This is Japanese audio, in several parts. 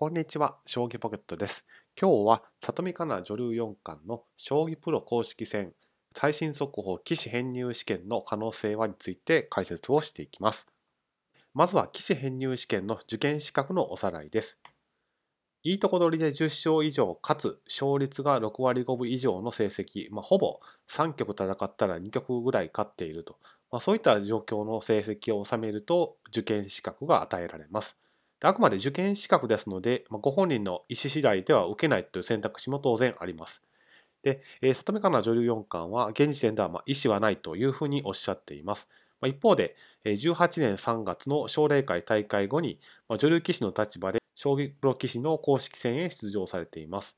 こんにちは、将棋ポケットです。今日は里見香奈女流四冠の将棋プロ公式戦最新速報棋士編入試験の可能性はについて解説をしていきます。まずは棋士編入試験の受験資格のおさらいです。いいとこ取りで10勝以上かつ勝率が6割5分以上の成績、まあ、ほぼ3局戦ったら2局ぐらい勝っていると、まあ、そういった状況の成績を収めると受験資格が与えられます。あくまで受験資格ですので、ご本人の意思次第では受けないという選択肢も当然あります。で、里見香奈女流四冠は現時点では意思はないというふうにおっしゃっています。一方で、18年3月の奨励会大会後に女流棋士の立場で将棋プロ棋士の公式戦へ出場されています。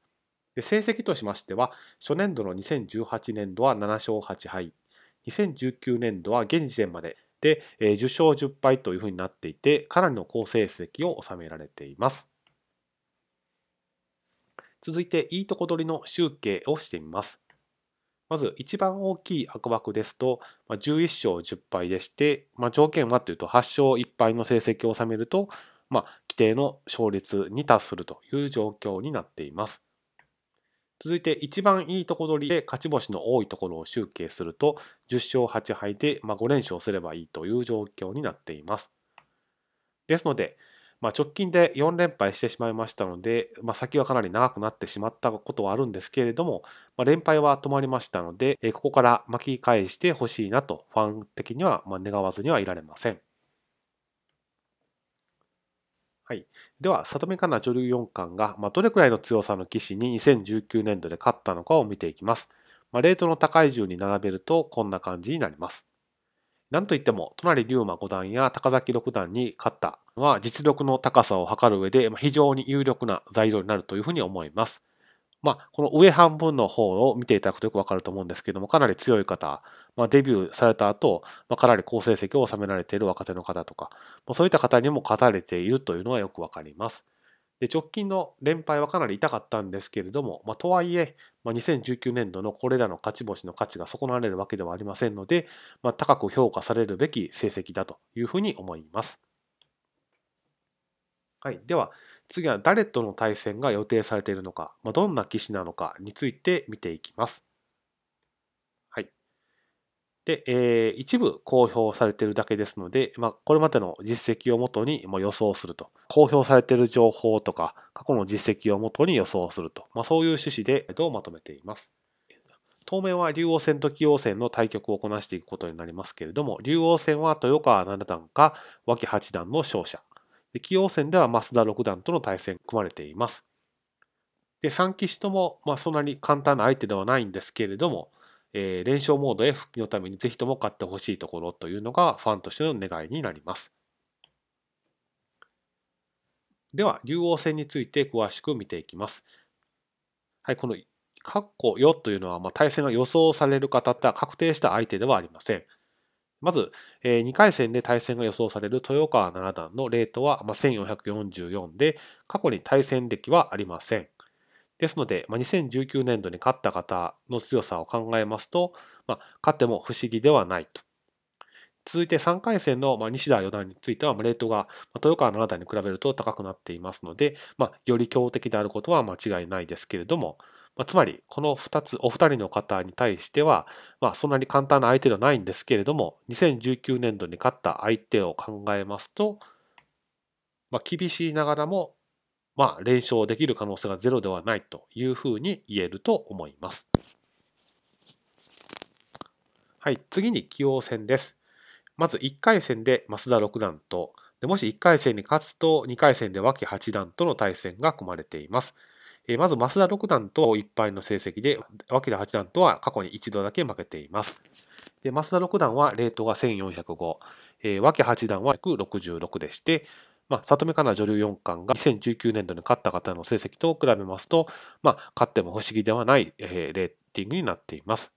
で成績としましては、初年度の2018年度は7勝8敗、2019年度は現時点までで、え10勝10敗というふうになっていて、かなりの好成績を収められています。続いて、いいとこ取りの集計をしてみます。まず、一番大きい悪枠ですと、ま11勝10敗でして、まあ、条件はというと、8勝1敗の成績を収めると、まあ、規定の勝率に達するという状況になっています。続いて一番いいとこ取りで勝ち星の多いところを集計すると10勝8敗で、ま5連勝すればいいという状況になっています。ですので、まあ、直近で4連敗してしまいましたので、まあ、先はかなり長くなってしまったことはあるんですけれども、まあ、連敗は止まりましたので、ここから巻き返してほしいなとファン的には願わずにはいられません。はい、では、里見香奈女流四冠が、まあ、どれくらいの強さの棋士に2019年度で勝ったのかを見ていきます。まあ、レートの高い順に並べるとこんな感じになります。なんといっても、隣龍馬五段や高崎六段に勝ったのは実力の高さを測る上で非常に有力な材料になるというふうに思います。まあ、この上半分の方を見ていただくとよくわかると思うんですけども、かなり強い方、まあ、デビューされた後、まあ、かなり好成績を収められている若手の方とか、まあ、そういった方にも勝たれているというのはよくわかります。で直近の連敗はかなり痛かったんですけれども、まあ、とはいえ、まあ、2019年度のこれらの勝ち星の価値が損なわれるわけではありませんので、まあ、高く評価されるべき成績だというふうに思います。はい、では次は誰との対戦が予定されているのか、まあ、どんな棋士なのかについて見ていきます。はい。で、えー、一部公表されているだけですので、まあ、これまでの実績をもとに予想すると。公表されている情報とか、過去の実績をもとに予想すると。まあ、そういう趣旨でどうまとめています。当面は竜王戦と棋王戦の対局をこなしていくことになりますけれども、竜王戦は豊川七段か脇八段の勝者。棋王戦では増田六段との対戦組まれています。で、3棋士とも、まあ、そんなに簡単な相手ではないんですけれども、えー、連勝モードへ復帰のためにぜひとも勝ってほしいところというのがファンとしての願いになります。では、竜王戦について詳しく見ていきます。はい、この括弧4というのは、まあ、対戦が予想される方って確定した相手ではありません。まず、え、2回戦で対戦が予想される豊川七段のレートは、ま、1444で、過去に対戦歴はありません。ですので、まあ、2019年度に勝った方の強さを考えますと、ま、勝っても不思議ではないと。続いて3回戦の西田四段については、レートが豊川七段に比べると高くなっていますので、ま、より強敵であることは間違いないですけれども、まあ、つまり、この2つ、お二人の方に対しては、まあ、そんなに簡単な相手ではないんですけれども、2019年度に勝った相手を考えますと、まあ、厳しいながらも、まあ、連勝できる可能性がゼロではないというふうに言えると思います。はい、次に棋王戦です。まず1回戦で増田六段と、でもし1回戦に勝つと2回戦で脇八段との対戦が組まれています。まず、増田六段と1敗の成績で、脇田八段とは過去に一度だけ負けています。で増田六段はレートが1405、え、脇八段は166でして、まあ、里見香奈女流四冠が2019年度に勝った方の成績と比べますと、まあ、勝っても不思議ではない、えー、レーティングになっています。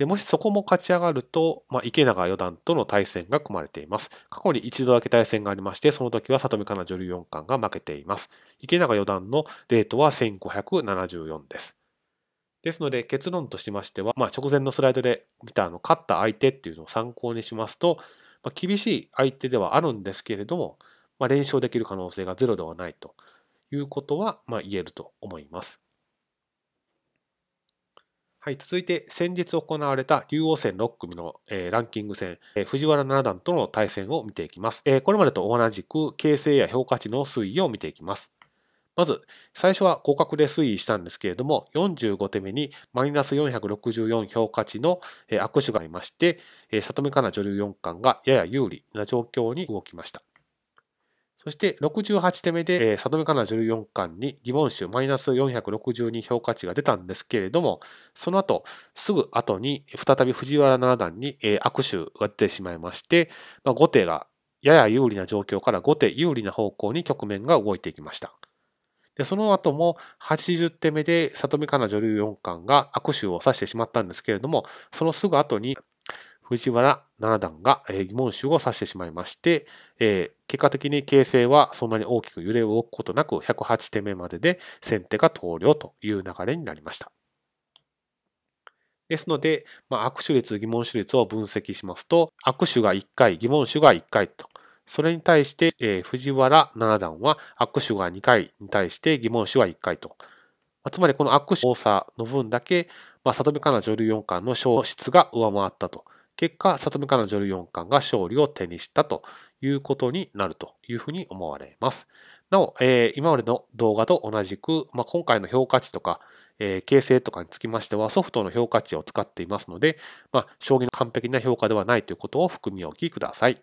でもしそこも勝ち上がると、まあ、池永四段との対戦が組まれています。過去に一度だけ対戦がありまして、その時は里見香奈女流四冠が負けています。池永四段のレートは1574です。ですので結論としましては、まあ、直前のスライドで見たあの勝った相手っていうのを参考にしますと、まあ、厳しい相手ではあるんですけれども、まあ、連勝できる可能性がゼロではないということは、まあ、言えると思います。はい、続いて先日行われた竜王戦6組の、えー、ランキング戦、えー、藤原七段との対戦を見ていきます、えー、これまでと同じく形勢や評価値の推移を見ていきます。まず、最初は互角で推移したんですけれども、45手目にマイナス464評価値の握手がありまして、里見香奈女流四冠がやや有利な状況に動きました。そして68手目で、里見香奈女流四冠に疑問集マイナス462評価値が出たんですけれども、その後、すぐ後に再び藤原七段に、握手が出てしまいまして、まあ、後手がやや有利な状況から後手有利な方向に局面が動いていきました。で、その後も80手目で里見香奈女流四冠が握手を指してしまったんですけれども、そのすぐ後に藤原七段が疑問集を指してしまいまして、えー、結果的に形勢はそんなに大きく揺れ動くことなく108手目までで先手が投了という流れになりました。ですので、まあ、握手率、疑問手率を分析しますと、握手が1回、疑問手が1回とそれに対して、えー、藤原七段は握手が2回に対して疑問手は1回と。つまりこの握手多さの分だけ、まあ、里見香奈女流四冠の勝質が上回ったと。結果、里見香奈女流四冠が勝利を手にしたということになるというふうに思われます。なお、えー、今までの動画と同じく、まあ、今回の評価値とか、えー、形成とかにつきましてはソフトの評価値を使っていますので、まあ、将棋の完璧な評価ではないということを含みおきください。